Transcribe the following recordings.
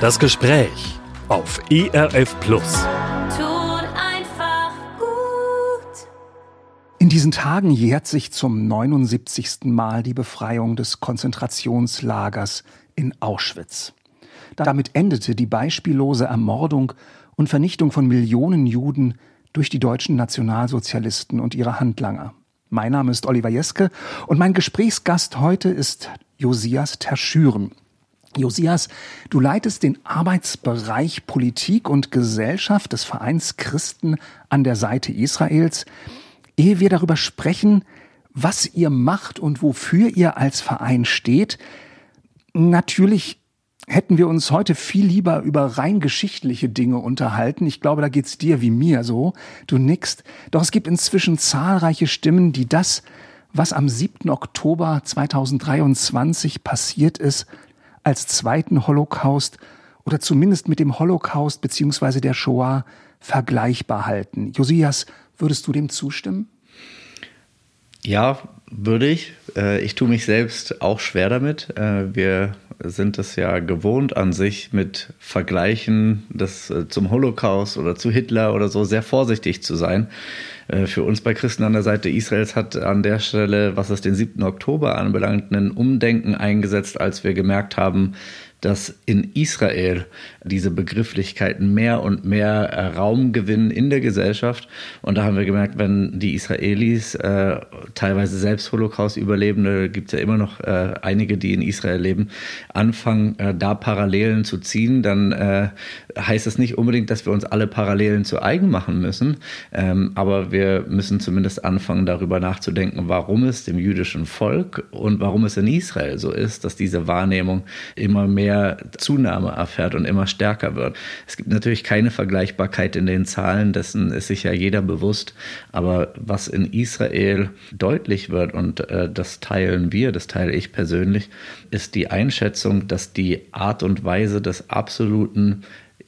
Das Gespräch auf ERF Plus. Tut einfach gut. In diesen Tagen jährt sich zum 79. Mal die Befreiung des Konzentrationslagers in Auschwitz. Damit endete die beispiellose Ermordung und Vernichtung von Millionen Juden durch die deutschen Nationalsozialisten und ihre Handlanger. Mein Name ist Oliver Jeske und mein Gesprächsgast heute ist Josias Terschüren. Josias, du leitest den Arbeitsbereich Politik und Gesellschaft des Vereins Christen an der Seite Israels. Ehe wir darüber sprechen, was ihr macht und wofür ihr als Verein steht, natürlich hätten wir uns heute viel lieber über rein geschichtliche Dinge unterhalten. Ich glaube, da geht's dir wie mir so. Du nickst. Doch es gibt inzwischen zahlreiche Stimmen, die das, was am 7. Oktober 2023 passiert ist, als zweiten Holocaust oder zumindest mit dem Holocaust beziehungsweise der Shoah vergleichbar halten. Josias, würdest du dem zustimmen? Ja, würde ich. Äh, ich tue mich selbst auch schwer damit. Äh, wir sind es ja gewohnt an sich mit Vergleichen des, äh, zum Holocaust oder zu Hitler oder so sehr vorsichtig zu sein. Für uns bei Christen an der Seite Israels hat an der Stelle, was es den 7. Oktober anbelangt, ein Umdenken eingesetzt, als wir gemerkt haben, dass in Israel diese Begrifflichkeiten mehr und mehr äh, Raum gewinnen in der Gesellschaft. Und da haben wir gemerkt, wenn die Israelis, äh, teilweise selbst Holocaust-Überlebende, gibt es ja immer noch äh, einige, die in Israel leben, anfangen, äh, da Parallelen zu ziehen, dann äh, heißt es nicht unbedingt, dass wir uns alle Parallelen zu eigen machen müssen. Ähm, aber wir müssen zumindest anfangen, darüber nachzudenken, warum es dem jüdischen Volk und warum es in Israel so ist, dass diese Wahrnehmung immer mehr Zunahme erfährt und immer stärker wird. Es gibt natürlich keine Vergleichbarkeit in den Zahlen, dessen ist sich ja jeder bewusst. Aber was in Israel deutlich wird, und äh, das teilen wir, das teile ich persönlich, ist die Einschätzung, dass die Art und Weise des absoluten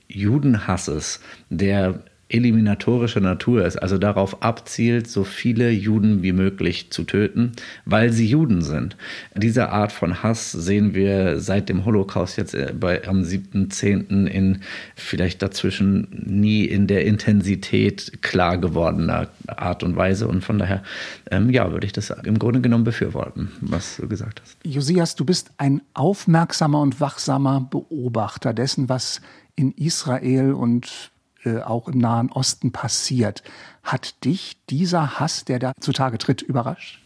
Judenhasses, der eliminatorischer Natur ist, also darauf abzielt, so viele Juden wie möglich zu töten, weil sie Juden sind. Diese Art von Hass sehen wir seit dem Holocaust jetzt äh, bei, am 7.10. in vielleicht dazwischen nie in der Intensität klar gewordener Art und Weise und von daher, ähm, ja, würde ich das im Grunde genommen befürworten, was du gesagt hast. Josias, du bist ein aufmerksamer und wachsamer Beobachter dessen, was in Israel und äh, auch im Nahen Osten passiert. Hat dich dieser Hass, der da zutage tritt, überrascht?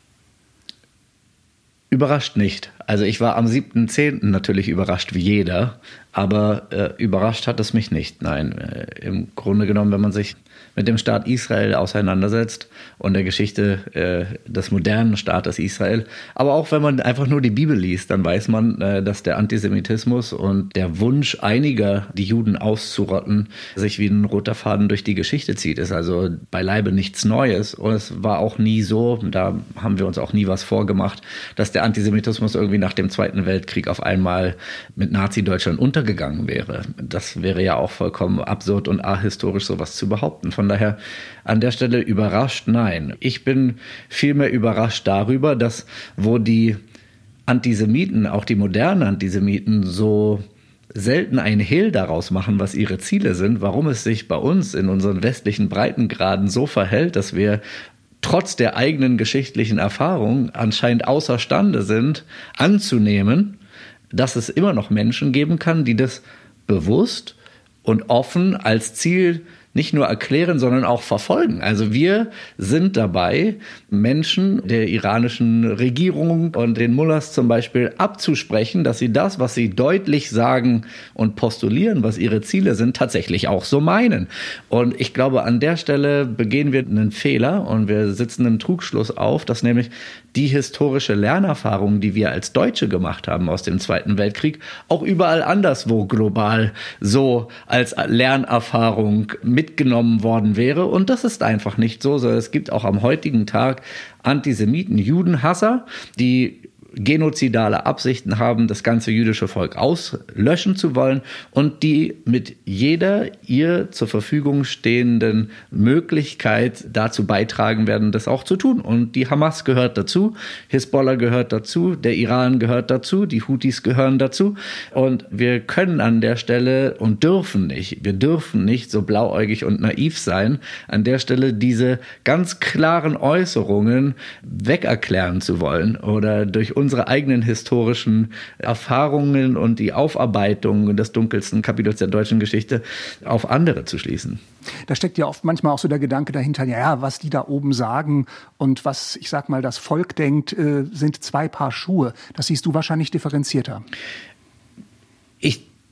Überrascht nicht. Also ich war am 7.10. natürlich überrascht wie jeder, aber äh, überrascht hat es mich nicht. Nein, äh, im Grunde genommen, wenn man sich mit dem Staat Israel auseinandersetzt und der Geschichte äh, des modernen Staates Israel. Aber auch wenn man einfach nur die Bibel liest, dann weiß man, äh, dass der Antisemitismus und der Wunsch einiger, die Juden auszurotten, sich wie ein roter Faden durch die Geschichte zieht. Ist also beileibe nichts Neues. Und es war auch nie so, da haben wir uns auch nie was vorgemacht, dass der Antisemitismus irgendwie nach dem Zweiten Weltkrieg auf einmal mit Nazi-Deutschland untergegangen wäre. Das wäre ja auch vollkommen absurd und ahistorisch, sowas zu behaupten. Von daher an der Stelle überrascht, nein. Ich bin vielmehr überrascht darüber, dass wo die Antisemiten, auch die modernen Antisemiten, so selten ein Hehl daraus machen, was ihre Ziele sind, warum es sich bei uns in unseren westlichen Breitengraden so verhält, dass wir trotz der eigenen geschichtlichen Erfahrung anscheinend außerstande sind, anzunehmen, dass es immer noch Menschen geben kann, die das bewusst und offen als Ziel nicht nur erklären, sondern auch verfolgen. Also wir sind dabei, Menschen der iranischen Regierung und den Mullahs zum Beispiel abzusprechen, dass sie das, was sie deutlich sagen und postulieren, was ihre Ziele sind, tatsächlich auch so meinen. Und ich glaube, an der Stelle begehen wir einen Fehler und wir sitzen einen Trugschluss auf, dass nämlich die historische Lernerfahrung, die wir als Deutsche gemacht haben aus dem Zweiten Weltkrieg, auch überall anderswo global so als Lernerfahrung mitgenommen worden wäre. Und das ist einfach nicht so, sondern es gibt auch am heutigen Tag Antisemiten, Judenhasser, die genozidale Absichten haben, das ganze jüdische Volk auslöschen zu wollen und die mit jeder ihr zur Verfügung stehenden Möglichkeit dazu beitragen werden, das auch zu tun. Und die Hamas gehört dazu, Hisbollah gehört dazu, der Iran gehört dazu, die Houthis gehören dazu. Und wir können an der Stelle und dürfen nicht, wir dürfen nicht so blauäugig und naiv sein, an der Stelle diese ganz klaren Äußerungen wegerklären zu wollen oder durch unsere eigenen historischen Erfahrungen und die Aufarbeitung des dunkelsten Kapitels der deutschen Geschichte auf andere zu schließen. Da steckt ja oft manchmal auch so der Gedanke dahinter, ja, was die da oben sagen und was, ich sag mal, das Volk denkt, äh, sind zwei Paar Schuhe. Das siehst du wahrscheinlich differenzierter.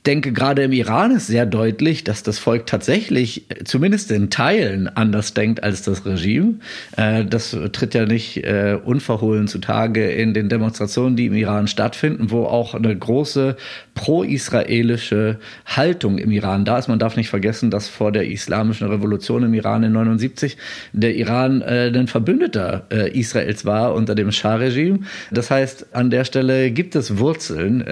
Denke, gerade im Iran ist sehr deutlich, dass das Volk tatsächlich äh, zumindest in Teilen anders denkt als das Regime. Äh, das tritt ja nicht äh, unverhohlen zutage in den Demonstrationen, die im Iran stattfinden, wo auch eine große pro-israelische Haltung im Iran da ist. Man darf nicht vergessen, dass vor der islamischen Revolution im Iran in 79 der Iran ein Verbündeter Israels war unter dem Schah-Regime. Das heißt, an der Stelle gibt es Wurzeln.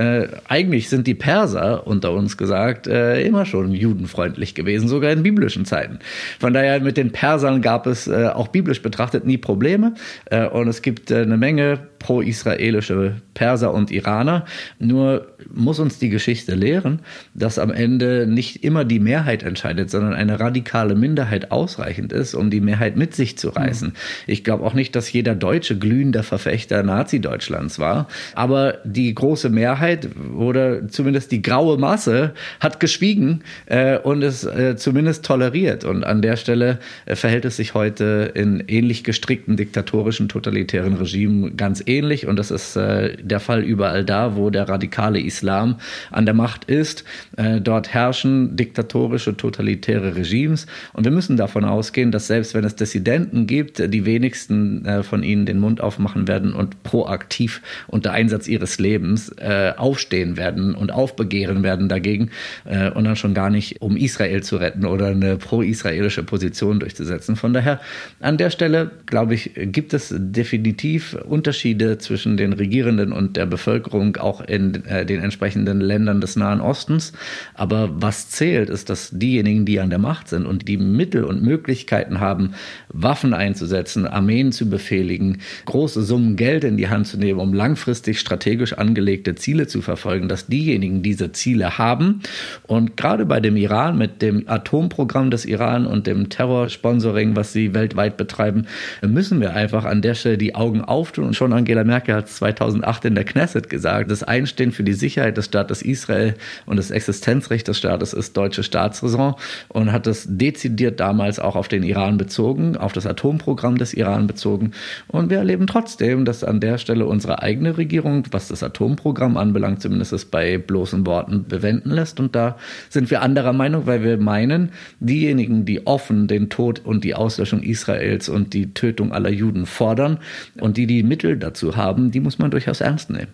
Eigentlich sind die Perser und unter uns gesagt, äh, immer schon judenfreundlich gewesen, sogar in biblischen Zeiten. Von daher mit den Persern gab es äh, auch biblisch betrachtet nie Probleme äh, und es gibt äh, eine Menge pro-israelische Perser und Iraner. Nur muss uns die Geschichte lehren, dass am Ende nicht immer die Mehrheit entscheidet, sondern eine radikale Minderheit ausreichend ist, um die Mehrheit mit sich zu reißen. Mhm. Ich glaube auch nicht, dass jeder Deutsche glühender Verfechter Nazi-Deutschlands war, aber die große Mehrheit oder zumindest die graue Masse hat geschwiegen äh, und es äh, zumindest toleriert. Und an der Stelle äh, verhält es sich heute in ähnlich gestrickten diktatorischen totalitären Regimen ganz ähnlich und das ist äh, der Fall überall da, wo der radikale Islam an der Macht ist. Äh, dort herrschen diktatorische, totalitäre Regimes und wir müssen davon ausgehen, dass selbst wenn es Dissidenten gibt, die wenigsten äh, von ihnen den Mund aufmachen werden und proaktiv unter Einsatz ihres Lebens äh, aufstehen werden und aufbegehren werden dagegen äh, und dann schon gar nicht, um Israel zu retten oder eine pro-israelische Position durchzusetzen. Von daher an der Stelle, glaube ich, gibt es definitiv Unterschiede Unterschiede zwischen den Regierenden und der Bevölkerung auch in äh, den entsprechenden Ländern des Nahen Ostens. Aber was zählt, ist, dass diejenigen, die an der Macht sind und die Mittel und Möglichkeiten haben, Waffen einzusetzen, Armeen zu befehligen, große Summen Geld in die Hand zu nehmen, um langfristig strategisch angelegte Ziele zu verfolgen, dass diejenigen diese Ziele haben. Und gerade bei dem Iran mit dem Atomprogramm des Iran und dem Terrorsponsoring, was sie weltweit betreiben, müssen wir einfach an der Stelle die Augen auftun und schon an Angela Merkel hat 2008 in der Knesset gesagt, das Einstehen für die Sicherheit des Staates Israel und das Existenzrecht des Staates ist deutsche Staatsräson und hat das dezidiert damals auch auf den Iran bezogen, auf das Atomprogramm des Iran bezogen. Und wir erleben trotzdem, dass an der Stelle unsere eigene Regierung, was das Atomprogramm anbelangt, zumindest es bei bloßen Worten bewenden lässt. Und da sind wir anderer Meinung, weil wir meinen, diejenigen, die offen den Tod und die Auslöschung Israels und die Tötung aller Juden fordern und die die Mittel dazu zu haben, die muss man durchaus ernst nehmen.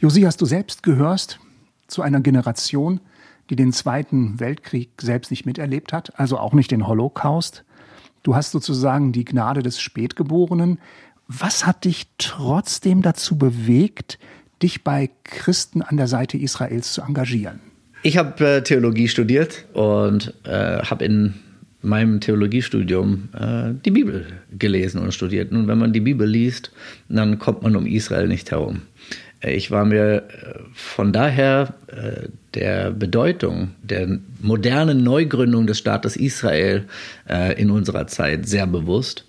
Josias, du selbst gehörst zu einer Generation, die den Zweiten Weltkrieg selbst nicht miterlebt hat, also auch nicht den Holocaust. Du hast sozusagen die Gnade des Spätgeborenen. Was hat dich trotzdem dazu bewegt, dich bei Christen an der Seite Israels zu engagieren? Ich habe äh, Theologie studiert und äh, habe in meinem Theologiestudium äh, die Bibel gelesen und studiert. Nun, wenn man die Bibel liest, dann kommt man um Israel nicht herum. Äh, ich war mir äh, von daher äh, der Bedeutung der modernen Neugründung des Staates Israel in unserer Zeit sehr bewusst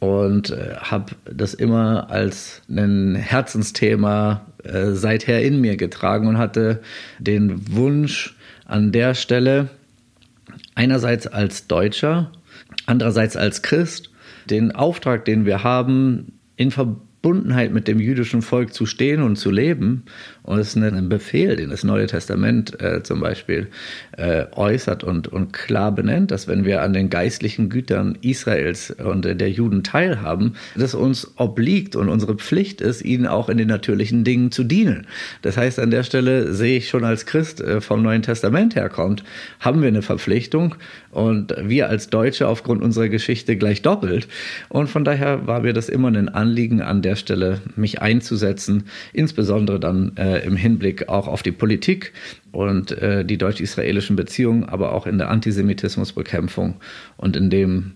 und habe das immer als ein Herzensthema seither in mir getragen und hatte den Wunsch an der Stelle, einerseits als Deutscher, andererseits als Christ, den Auftrag, den wir haben, in Verbundenheit mit dem jüdischen Volk zu stehen und zu leben und es ist ein Befehl, den das Neue Testament äh, zum Beispiel äh, äußert und, und klar benennt, dass wenn wir an den geistlichen Gütern Israels und der Juden teilhaben, dass uns obliegt und unsere Pflicht ist, ihnen auch in den natürlichen Dingen zu dienen. Das heißt, an der Stelle sehe ich schon als Christ äh, vom Neuen Testament herkommt, haben wir eine Verpflichtung und wir als Deutsche aufgrund unserer Geschichte gleich doppelt. Und von daher war mir das immer ein Anliegen, an der Stelle mich einzusetzen, insbesondere dann äh, im Hinblick auch auf die Politik und äh, die deutsch-israelischen Beziehungen, aber auch in der Antisemitismusbekämpfung und in dem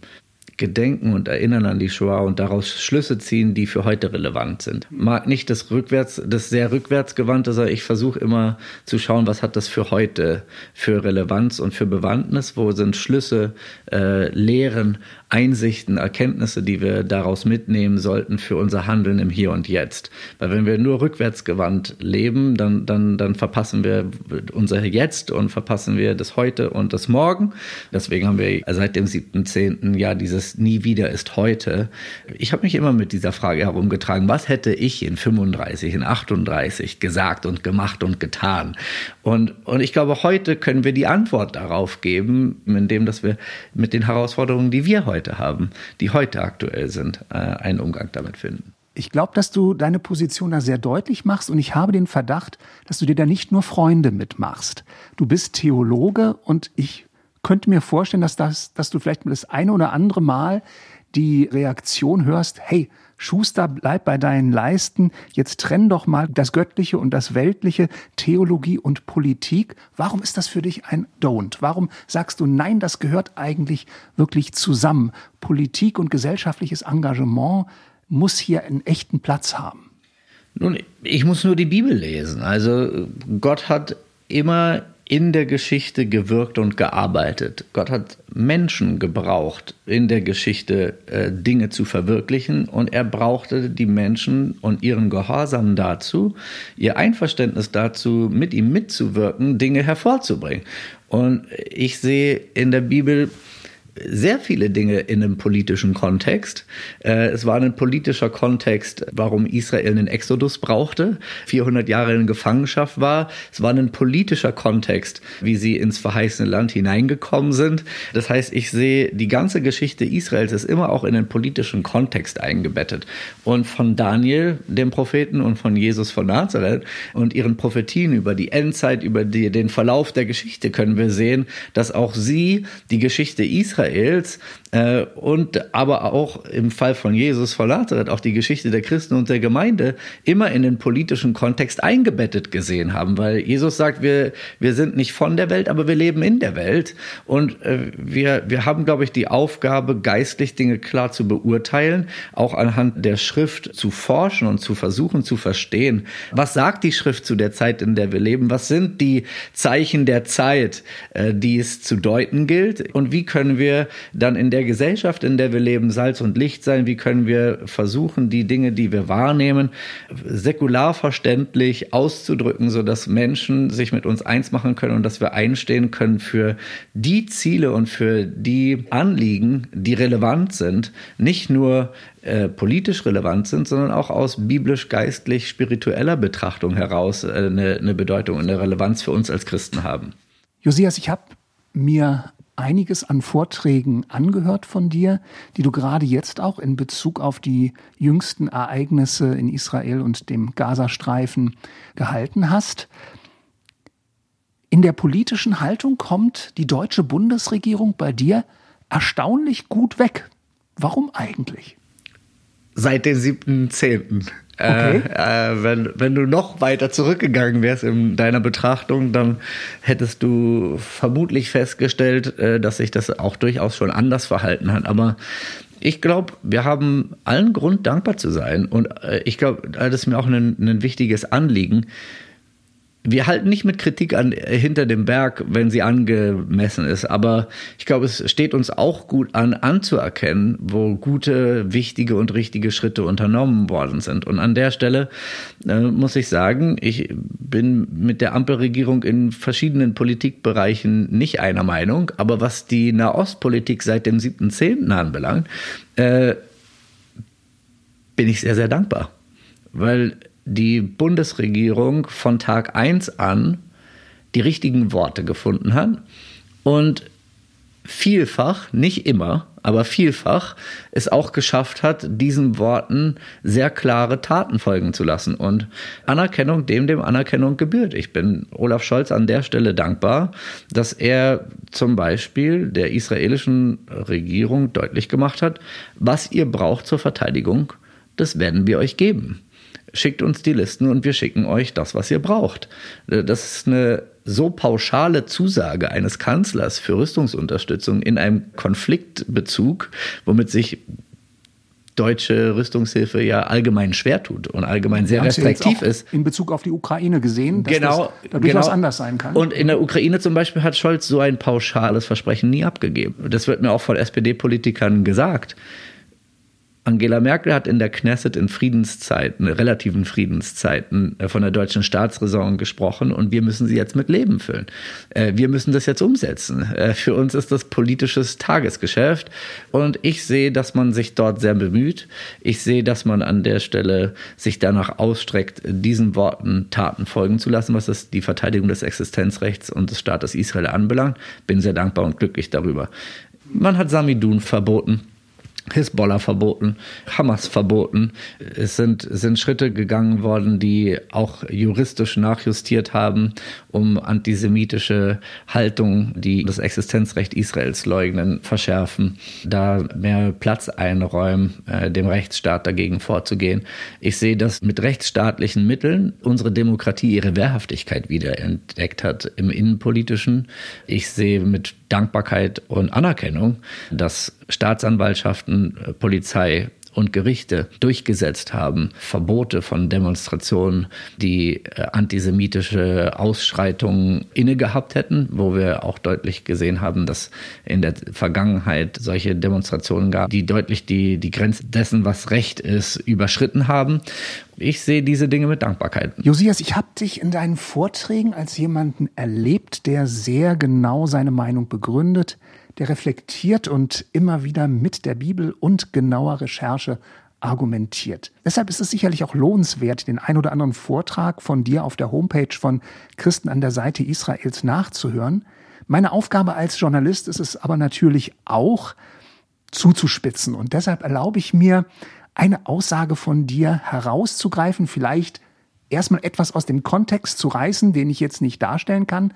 gedenken und erinnern an die Shoah und daraus Schlüsse ziehen, die für heute relevant sind. Mag nicht das rückwärts, das sehr rückwärtsgewandte, sondern ich versuche immer zu schauen, was hat das für heute für Relevanz und für Bewandtnis, wo sind Schlüsse, äh, Lehren, Einsichten, Erkenntnisse, die wir daraus mitnehmen sollten für unser Handeln im Hier und Jetzt. Weil wenn wir nur rückwärtsgewandt leben, dann, dann, dann verpassen wir unser Jetzt und verpassen wir das Heute und das Morgen. Deswegen haben wir seit dem 7.10. ja dieses Nie wieder ist heute. Ich habe mich immer mit dieser Frage herumgetragen, was hätte ich in 35, in 38 gesagt und gemacht und getan? Und, und ich glaube, heute können wir die Antwort darauf geben, indem dass wir mit den Herausforderungen, die wir heute heute haben, die heute aktuell sind, äh, einen Umgang damit finden. Ich glaube, dass du deine Position da sehr deutlich machst und ich habe den Verdacht, dass du dir da nicht nur Freunde mitmachst. Du bist Theologe und ich könnte mir vorstellen, dass, das, dass du vielleicht das eine oder andere Mal die Reaktion hörst, hey, Schuster, bleib bei deinen Leisten, jetzt trenn doch mal das Göttliche und das Weltliche, Theologie und Politik. Warum ist das für dich ein Don't? Warum sagst du, nein, das gehört eigentlich wirklich zusammen? Politik und gesellschaftliches Engagement muss hier einen echten Platz haben. Nun, ich muss nur die Bibel lesen. Also Gott hat immer in der Geschichte gewirkt und gearbeitet. Gott hat Menschen gebraucht, in der Geschichte äh, Dinge zu verwirklichen und er brauchte die Menschen und ihren Gehorsam dazu, ihr Einverständnis dazu, mit ihm mitzuwirken, Dinge hervorzubringen. Und ich sehe in der Bibel sehr viele Dinge in einem politischen Kontext. Äh, es war ein politischer Kontext, warum Israel einen Exodus brauchte, 400 Jahre in Gefangenschaft war. Es war ein politischer Kontext, wie sie ins verheißene Land hineingekommen sind. Das heißt, ich sehe, die ganze Geschichte Israels ist immer auch in einen politischen Kontext eingebettet. Und von Daniel, dem Propheten, und von Jesus von Nazareth und ihren Prophetien über die Endzeit, über die, den Verlauf der Geschichte können wir sehen, dass auch sie die Geschichte Israels Israels äh, und aber auch im Fall von Jesus von Nazareth auch die Geschichte der Christen und der Gemeinde immer in den politischen Kontext eingebettet gesehen haben, weil Jesus sagt, wir, wir sind nicht von der Welt, aber wir leben in der Welt. Und äh, wir, wir haben, glaube ich, die Aufgabe, geistlich Dinge klar zu beurteilen, auch anhand der Schrift zu forschen und zu versuchen zu verstehen, was sagt die Schrift zu der Zeit, in der wir leben, was sind die Zeichen der Zeit, äh, die es zu deuten gilt? Und wie können wir dann in der Gesellschaft, in der wir leben, Salz und Licht sein? Wie können wir versuchen, die Dinge, die wir wahrnehmen, säkular verständlich auszudrücken, sodass Menschen sich mit uns eins machen können und dass wir einstehen können für die Ziele und für die Anliegen, die relevant sind, nicht nur äh, politisch relevant sind, sondern auch aus biblisch-geistlich-spiritueller Betrachtung heraus äh, eine, eine Bedeutung und eine Relevanz für uns als Christen haben. Josias, ich habe mir einiges an Vorträgen angehört von dir, die du gerade jetzt auch in Bezug auf die jüngsten Ereignisse in Israel und dem Gazastreifen gehalten hast. In der politischen Haltung kommt die deutsche Bundesregierung bei dir erstaunlich gut weg. Warum eigentlich? Seit dem 7.10. Okay. Äh, äh, wenn, wenn du noch weiter zurückgegangen wärst in deiner Betrachtung, dann hättest du vermutlich festgestellt, äh, dass sich das auch durchaus schon anders verhalten hat. Aber ich glaube, wir haben allen Grund, dankbar zu sein. Und äh, ich glaube, das ist mir auch ein, ein wichtiges Anliegen wir halten nicht mit Kritik an, äh, hinter dem Berg, wenn sie angemessen ist. Aber ich glaube, es steht uns auch gut an, anzuerkennen, wo gute, wichtige und richtige Schritte unternommen worden sind. Und an der Stelle äh, muss ich sagen, ich bin mit der Ampelregierung in verschiedenen Politikbereichen nicht einer Meinung. Aber was die Nahostpolitik seit dem 7.10. anbelangt, äh, bin ich sehr, sehr dankbar. Weil die Bundesregierung von Tag 1 an die richtigen Worte gefunden hat und vielfach, nicht immer, aber vielfach es auch geschafft hat, diesen Worten sehr klare Taten folgen zu lassen. Und Anerkennung dem, dem Anerkennung gebührt. Ich bin Olaf Scholz an der Stelle dankbar, dass er zum Beispiel der israelischen Regierung deutlich gemacht hat, was ihr braucht zur Verteidigung, das werden wir euch geben schickt uns die Listen und wir schicken euch das, was ihr braucht. Das ist eine so pauschale Zusage eines Kanzlers für Rüstungsunterstützung in einem Konfliktbezug, womit sich deutsche Rüstungshilfe ja allgemein schwer tut und allgemein sehr restriktiv ist. In Bezug auf die Ukraine gesehen, dass genau, das da durchaus genau. anders sein kann. Und in der Ukraine zum Beispiel hat Scholz so ein pauschales Versprechen nie abgegeben. Das wird mir auch von SPD-Politikern gesagt. Angela Merkel hat in der Knesset in Friedenszeiten, relativen Friedenszeiten äh, von der deutschen Staatsräson gesprochen und wir müssen sie jetzt mit Leben füllen. Äh, wir müssen das jetzt umsetzen. Äh, für uns ist das politisches Tagesgeschäft und ich sehe, dass man sich dort sehr bemüht. Ich sehe, dass man an der Stelle sich danach ausstreckt, diesen Worten Taten folgen zu lassen, was das die Verteidigung des Existenzrechts und des Staates Israel anbelangt. Bin sehr dankbar und glücklich darüber. Man hat Samidun verboten. Hisbollah verboten, Hamas verboten. Es sind, sind Schritte gegangen worden, die auch juristisch nachjustiert haben, um antisemitische Haltung, die das Existenzrecht Israels leugnen, verschärfen, da mehr Platz einräumen, äh, dem Rechtsstaat dagegen vorzugehen. Ich sehe, dass mit rechtsstaatlichen Mitteln unsere Demokratie ihre Wehrhaftigkeit wiederentdeckt hat im Innenpolitischen. Ich sehe mit Dankbarkeit und Anerkennung, dass Staatsanwaltschaften, äh, Polizei und Gerichte durchgesetzt haben, Verbote von Demonstrationen, die äh, antisemitische Ausschreitungen inne gehabt hätten, wo wir auch deutlich gesehen haben, dass in der Vergangenheit solche Demonstrationen gab, die deutlich die, die Grenze dessen, was Recht ist, überschritten haben. Ich sehe diese Dinge mit Dankbarkeit. Josias, ich habe dich in deinen Vorträgen als jemanden erlebt, der sehr genau seine Meinung begründet, der reflektiert und immer wieder mit der Bibel und genauer Recherche argumentiert. Deshalb ist es sicherlich auch lohnenswert, den ein oder anderen Vortrag von dir auf der Homepage von Christen an der Seite Israels nachzuhören. Meine Aufgabe als Journalist ist es aber natürlich auch, zuzuspitzen. Und deshalb erlaube ich mir, eine Aussage von dir herauszugreifen, vielleicht erstmal etwas aus dem Kontext zu reißen, den ich jetzt nicht darstellen kann,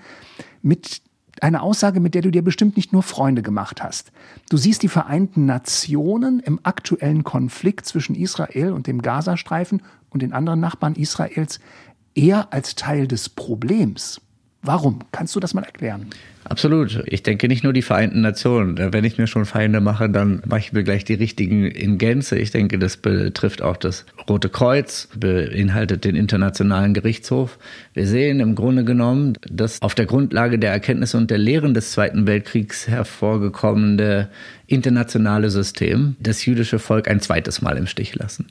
mit eine Aussage, mit der du dir bestimmt nicht nur Freunde gemacht hast. Du siehst die Vereinten Nationen im aktuellen Konflikt zwischen Israel und dem Gazastreifen und den anderen Nachbarn Israels eher als Teil des Problems. Warum? Kannst du das mal erklären? Absolut. Ich denke nicht nur die Vereinten Nationen. Wenn ich mir schon Feinde mache, dann mache ich mir gleich die richtigen in Gänze. Ich denke, das betrifft auch das Rote Kreuz, beinhaltet den Internationalen Gerichtshof. Wir sehen im Grunde genommen, dass auf der Grundlage der Erkenntnisse und der Lehren des Zweiten Weltkriegs hervorgekommene internationale System das jüdische Volk ein zweites Mal im Stich lassen.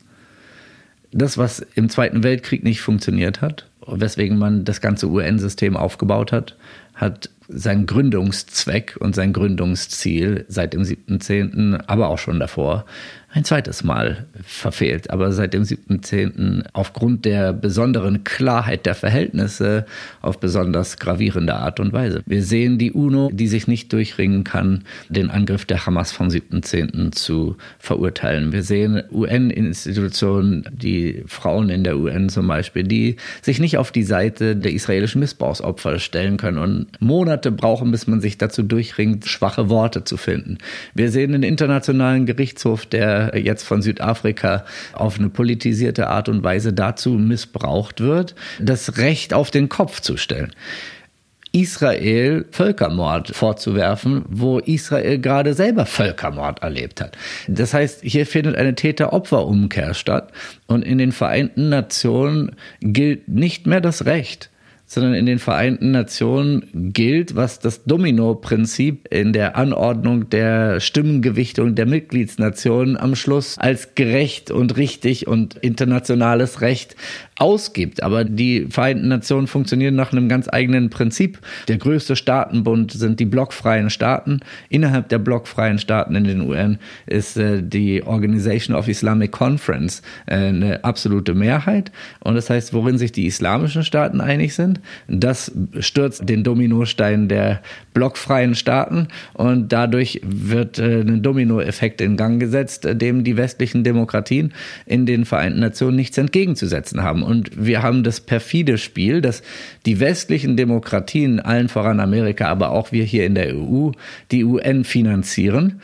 Das, was im Zweiten Weltkrieg nicht funktioniert hat, weswegen man das ganze UN-System aufgebaut hat, hat sein Gründungszweck und sein Gründungsziel seit dem 7.10., aber auch schon davor, ein zweites Mal verfehlt. Aber seit dem 7.10. aufgrund der besonderen Klarheit der Verhältnisse auf besonders gravierende Art und Weise. Wir sehen die UNO, die sich nicht durchringen kann, den Angriff der Hamas vom 7.10. zu verurteilen. Wir sehen UN-Institutionen, die Frauen in der UN zum Beispiel, die sich nicht auf die Seite der israelischen Missbrauchsopfer stellen können und Monate brauchen, bis man sich dazu durchringt, schwache Worte zu finden. Wir sehen den Internationalen Gerichtshof, der jetzt von Südafrika auf eine politisierte Art und Weise dazu missbraucht wird, das Recht auf den Kopf zu stellen. Israel Völkermord vorzuwerfen, wo Israel gerade selber Völkermord erlebt hat. Das heißt, hier findet eine Täter-Opfer-Umkehr statt und in den Vereinten Nationen gilt nicht mehr das Recht, sondern in den Vereinten Nationen gilt, was das Domino-Prinzip in der Anordnung der Stimmengewichtung der Mitgliedsnationen am Schluss als gerecht und richtig und internationales Recht ausgibt. Aber die Vereinten Nationen funktionieren nach einem ganz eigenen Prinzip. Der größte Staatenbund sind die blockfreien Staaten. Innerhalb der blockfreien Staaten in den UN ist äh, die Organization of Islamic Conference äh, eine absolute Mehrheit. Und das heißt, worin sich die islamischen Staaten einig sind, Das stürzt den Dominostein der blockfreien Staaten und dadurch wird äh, ein Dominoeffekt in Gang gesetzt, dem die westlichen Demokratien in den Vereinten Nationen nichts entgegenzusetzen haben. Und wir haben das perfide Spiel, dass die westlichen Demokratien, allen voran Amerika, aber auch wir hier in der EU, die UN finanzieren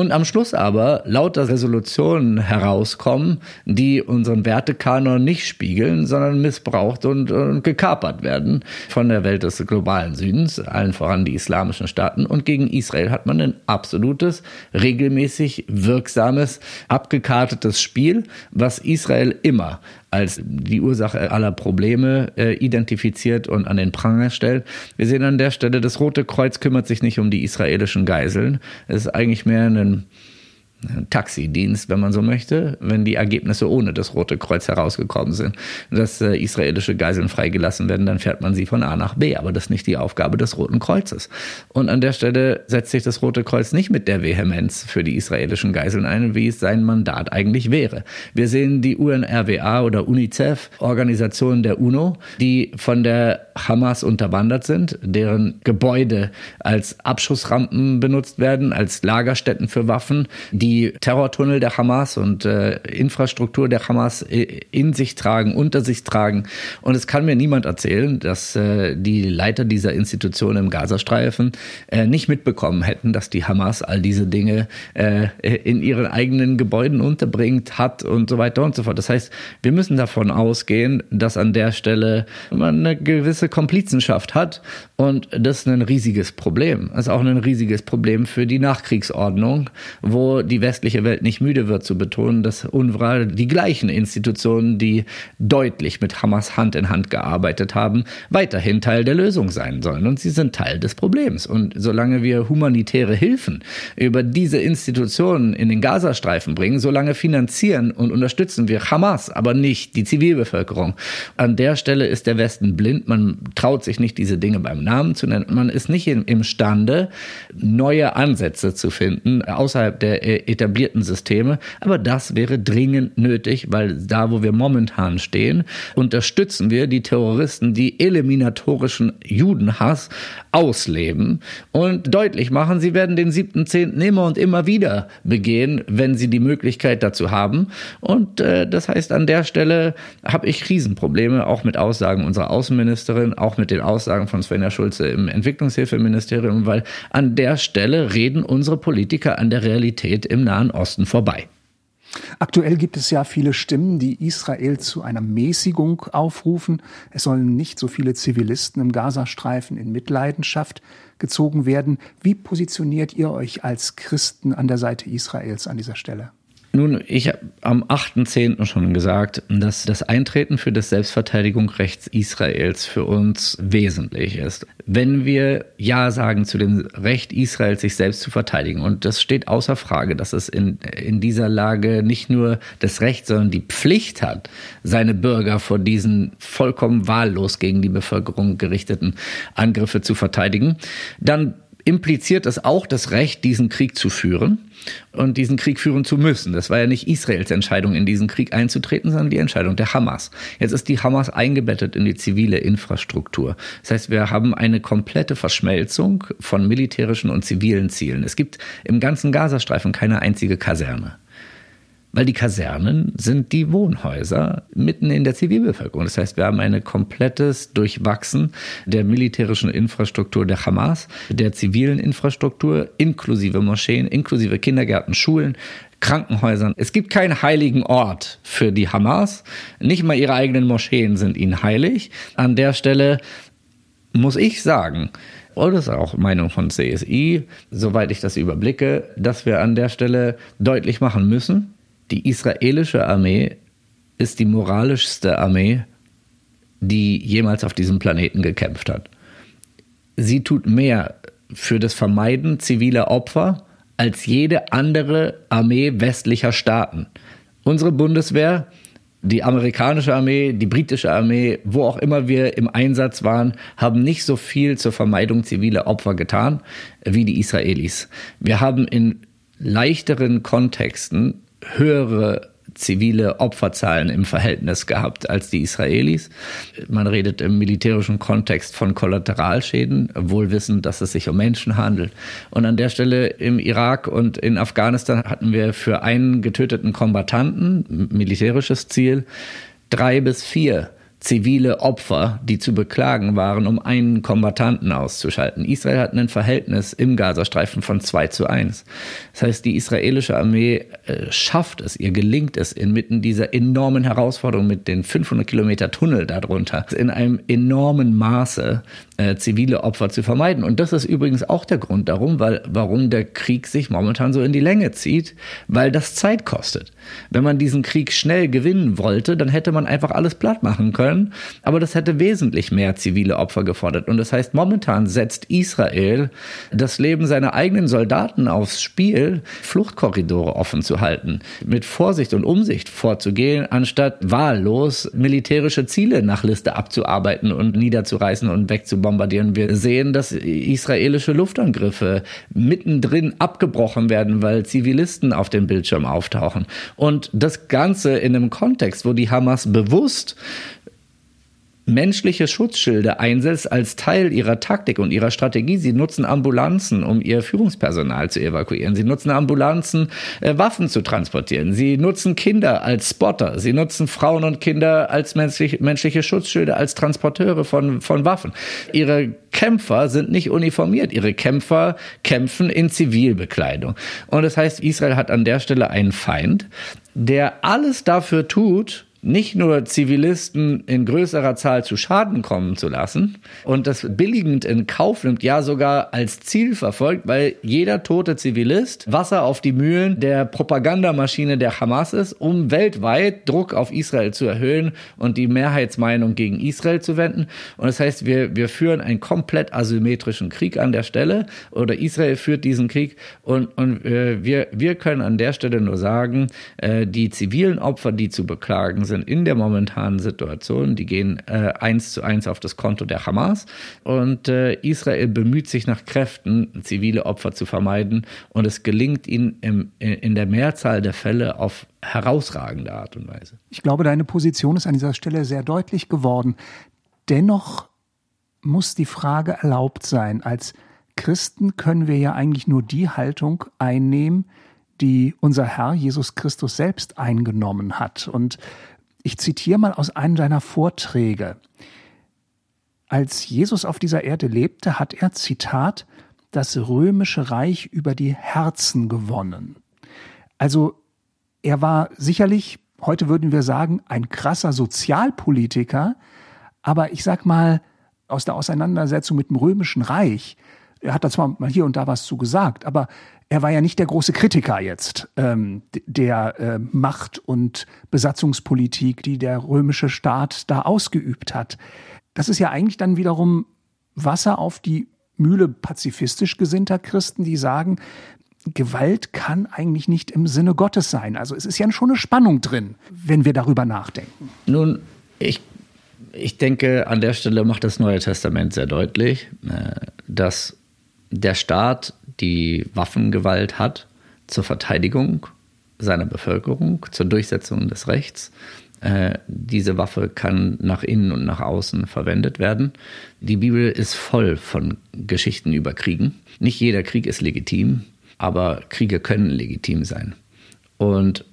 und am Schluss aber lauter Resolutionen herauskommen, die unseren Wertekanon nicht spiegeln, sondern missbraucht und, und, gekapert werden von der Welt des globalen Südens, allen voran die islamischen Staaten. Und gegen Israel hat man ein absolutes, regelmäßig wirksames, abgekartetes Spiel, was Israel immer als die Ursache aller Probleme äh, identifiziert und an den Pranger stellt. Wir sehen an der Stelle, das Rote Kreuz kümmert sich nicht um die israelischen Geiseln. Es ist eigentlich mehr ein Taxidienst, wenn man so möchte, wenn die Ergebnisse ohne das Rote Kreuz herausgekommen sind, dass äh, israelische Geiseln freigelassen werden, dann fährt man sie von A nach B. Aber das ist nicht die Aufgabe des Roten Kreuzes. Und an der Stelle setzt sich das Rote Kreuz nicht mit der Vehemenz für die israelischen Geiseln ein, wie es sein Mandat eigentlich wäre. Wir sehen die UNRWA oder UNICEF, Organisationen der UNO, die von der Hamas unterwandert sind, deren Gebäude als Abschussrampen benutzt werden, als Lagerstätten für Waffen, die Terrortunnel der Hamas und äh, Infrastruktur der Hamas äh, in sich tragen, unter sich tragen. Und es kann mir niemand erzählen, dass äh, die Leiter dieser Institution im Gazastreifen äh, nicht mitbekommen hätten, dass die Hamas all diese Dinge äh, in ihren eigenen Gebäuden unterbringt, hat und so weiter und so fort. Das heißt, wir müssen davon ausgehen, dass an der Stelle man eine gewisse Komplizenschaft hat und das ist ein riesiges Problem. Das ist auch ein riesiges Problem für die Nachkriegsordnung, wo die westliche Welt nicht müde wird zu betonen, dass UNRWA die gleichen Institutionen, die deutlich mit Hamas Hand in Hand gearbeitet haben, weiterhin Teil der Lösung sein sollen. Und sie sind Teil des Problems. Und solange wir humanitäre Hilfen über diese Institutionen in den Gazastreifen bringen, solange finanzieren und unterstützen wir Hamas, aber nicht die Zivilbevölkerung. An der Stelle ist der Westen blind. Man traut sich nicht, diese Dinge beim Namen zu nennen. Man ist nicht imstande, neue Ansätze zu finden außerhalb der äh, etablierten Systeme. Aber das wäre dringend nötig, weil da, wo wir momentan stehen, unterstützen wir die Terroristen, die eliminatorischen Judenhass ausleben und deutlich machen, sie werden den siebten, zehnten immer und immer wieder begehen, wenn sie die Möglichkeit dazu haben. Und äh, das heißt, an der Stelle habe ich Riesenprobleme, auch mit Aussagen unserer Außenministerin, auch mit den Aussagen von Svenja Schulze im Entwicklungshilfeministerium, weil an der Stelle reden unsere Politiker an der Realität im Nahen Osten vorbei. Aktuell gibt es ja viele Stimmen, die Israel zu einer Mäßigung aufrufen. Es sollen nicht so viele Zivilisten im Gazastreifen in Mitleidenschaft gezogen werden. Wie positioniert ihr euch als Christen an der Seite Israels an dieser Stelle? Nun, ich habe am 8.10. schon gesagt, dass das Eintreten für das Selbstverteidigungsrecht Israels für uns wesentlich ist. Wenn wir Ja sagen zu dem Recht Israels, sich selbst zu verteidigen, und das steht außer Frage, dass es in, in dieser Lage nicht nur das Recht, sondern die Pflicht hat, seine Bürger vor diesen vollkommen wahllos gegen die Bevölkerung gerichteten Angriffe zu verteidigen, dann impliziert es auch das Recht, diesen Krieg zu führen und diesen Krieg führen zu müssen. Das war ja nicht Israels Entscheidung, in diesen Krieg einzutreten, sondern die Entscheidung der Hamas. Jetzt ist die Hamas eingebettet in die zivile Infrastruktur. Das heißt, wir haben eine komplette Verschmelzung von militärischen und zivilen Zielen. Es gibt im ganzen Gazastreifen keine einzige Kaserne weil die Kasernen sind die Wohnhäuser mitten in der Zivilbevölkerung. Das heißt, wir haben ein komplettes Durchwachsen der militärischen Infrastruktur der Hamas, der zivilen Infrastruktur, inklusive Moscheen, inklusive Kindergärten, Schulen, Krankenhäusern. Es gibt keinen heiligen Ort für die Hamas. Nicht mal ihre eigenen Moscheen sind ihnen heilig. An der Stelle muss ich sagen, und das ist auch Meinung von CSI, soweit ich das überblicke, dass wir an der Stelle deutlich machen müssen, die israelische Armee ist die moralischste Armee, die jemals auf diesem Planeten gekämpft hat. Sie tut mehr für das Vermeiden ziviler Opfer als jede andere Armee westlicher Staaten. Unsere Bundeswehr, die amerikanische Armee, die britische Armee, wo auch immer wir im Einsatz waren, haben nicht so viel zur Vermeidung ziviler Opfer getan wie die Israelis. Wir haben in leichteren Kontexten höhere zivile Opferzahlen im Verhältnis gehabt als die Israelis. Man redet im militärischen Kontext von Kollateralschäden, wohl wissend, dass es sich um Menschen handelt. Und an der Stelle im Irak und in Afghanistan hatten wir für einen getöteten Kombattanten, militärisches Ziel, drei bis vier zivile Opfer, die zu beklagen waren, um einen Kombattanten auszuschalten. Israel hat ein Verhältnis im Gazastreifen von 2 zu 1. Das heißt, die israelische Armee äh, schafft es, ihr gelingt es inmitten dieser enormen Herausforderung mit den 500 Kilometer Tunnel darunter, in einem enormen Maße äh, zivile Opfer zu vermeiden. Und das ist übrigens auch der Grund darum, weil, warum der Krieg sich momentan so in die Länge zieht, weil das Zeit kostet. Wenn man diesen Krieg schnell gewinnen wollte, dann hätte man einfach alles platt machen können. Aber das hätte wesentlich mehr zivile Opfer gefordert. Und das heißt, momentan setzt Israel das Leben seiner eigenen Soldaten aufs Spiel, Fluchtkorridore offen zu halten, mit Vorsicht und Umsicht vorzugehen, anstatt wahllos militärische Ziele nach Liste abzuarbeiten und niederzureißen und wegzubombardieren. Wir sehen, dass israelische Luftangriffe mittendrin abgebrochen werden, weil Zivilisten auf dem Bildschirm auftauchen. Und das Ganze in einem Kontext, wo die Hamas bewusst menschliche Schutzschilde einsetzt als Teil ihrer Taktik und ihrer Strategie. Sie nutzen Ambulanzen, um ihr Führungspersonal zu evakuieren. Sie nutzen Ambulanzen, äh, Waffen zu transportieren. Sie nutzen Kinder als Spotter. Sie nutzen Frauen und Kinder als menschlich, menschliche Schutzschilde, als Transporteure von, von Waffen. Ihre Kämpfer sind nicht uniformiert. Ihre Kämpfer kämpfen in Zivilbekleidung. Und das heißt, Israel hat an der Stelle einen Feind, der alles dafür tut, nicht nur Zivilisten in größerer Zahl zu Schaden kommen zu lassen und das billigend in Kauf nimmt, ja sogar als Ziel verfolgt, weil jeder tote Zivilist Wasser auf die Mühlen der Propagandamaschine der Hamas ist, um weltweit Druck auf Israel zu erhöhen und die Mehrheitsmeinung gegen Israel zu wenden. Und das heißt, wir, wir führen einen komplett asymmetrischen Krieg an der Stelle oder Israel führt diesen Krieg und, und äh, wir, wir können an der Stelle nur sagen, äh, die zivilen Opfer, die zu beklagen sind in der momentanen Situation. Die gehen äh, eins zu eins auf das Konto der Hamas. Und äh, Israel bemüht sich nach Kräften, zivile Opfer zu vermeiden. Und es gelingt ihnen im, in der Mehrzahl der Fälle auf herausragende Art und Weise. Ich glaube, deine Position ist an dieser Stelle sehr deutlich geworden. Dennoch muss die Frage erlaubt sein. Als Christen können wir ja eigentlich nur die Haltung einnehmen, die unser Herr Jesus Christus selbst eingenommen hat. Und ich zitiere mal aus einem seiner Vorträge. Als Jesus auf dieser Erde lebte, hat er, Zitat, das römische Reich über die Herzen gewonnen. Also er war sicherlich, heute würden wir sagen, ein krasser Sozialpolitiker, aber ich sag mal, aus der Auseinandersetzung mit dem römischen Reich, er hat da zwar mal hier und da was zu gesagt, aber er war ja nicht der große Kritiker jetzt ähm, der äh, Macht- und Besatzungspolitik, die der römische Staat da ausgeübt hat. Das ist ja eigentlich dann wiederum Wasser auf die Mühle pazifistisch gesinnter Christen, die sagen, Gewalt kann eigentlich nicht im Sinne Gottes sein. Also es ist ja schon eine Spannung drin, wenn wir darüber nachdenken. Nun, ich, ich denke, an der Stelle macht das Neue Testament sehr deutlich, äh, dass der Staat die Waffengewalt hat zur Verteidigung seiner Bevölkerung, zur Durchsetzung des Rechts. Äh, diese Waffe kann nach innen und nach außen verwendet werden. Die Bibel ist voll von Geschichten über Kriegen. Nicht jeder Krieg ist legitim, aber Kriege können legitim sein. Und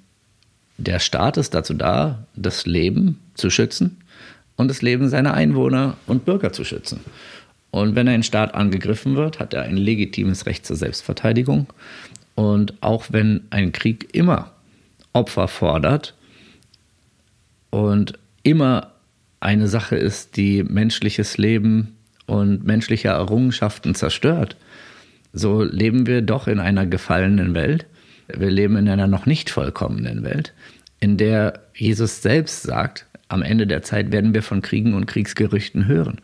der Staat ist dazu da, das Leben zu schützen und das Leben seiner Einwohner und Bürger zu schützen. Und wenn ein Staat angegriffen wird, hat er ein legitimes Recht zur Selbstverteidigung. Und auch wenn ein Krieg immer Opfer fordert und immer eine Sache ist, die menschliches Leben und menschliche Errungenschaften zerstört, so leben wir doch in einer gefallenen Welt. Wir leben in einer noch nicht vollkommenen Welt, in der Jesus selbst sagt, am Ende der Zeit werden wir von Kriegen und Kriegsgerüchten hören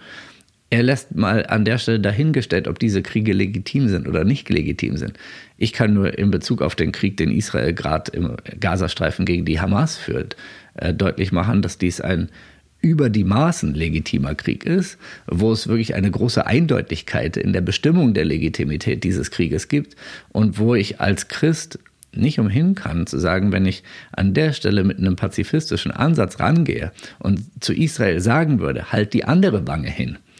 er lässt mal an der Stelle dahingestellt, ob diese Kriege legitim sind oder nicht legitim sind. Ich kann nur in Bezug auf den Krieg, den Israel gerade im Gazastreifen gegen die Hamas führt, äh, deutlich machen, dass dies ein über die Maßen legitimer Krieg ist, wo es wirklich eine große Eindeutigkeit in der Bestimmung der Legitimität dieses Krieges gibt und wo ich als Christ nicht umhin kann, zu sagen, wenn ich an der Stelle mit einem pazifistischen Ansatz rangehe und zu Israel sagen würde, halt die andere Wange hin,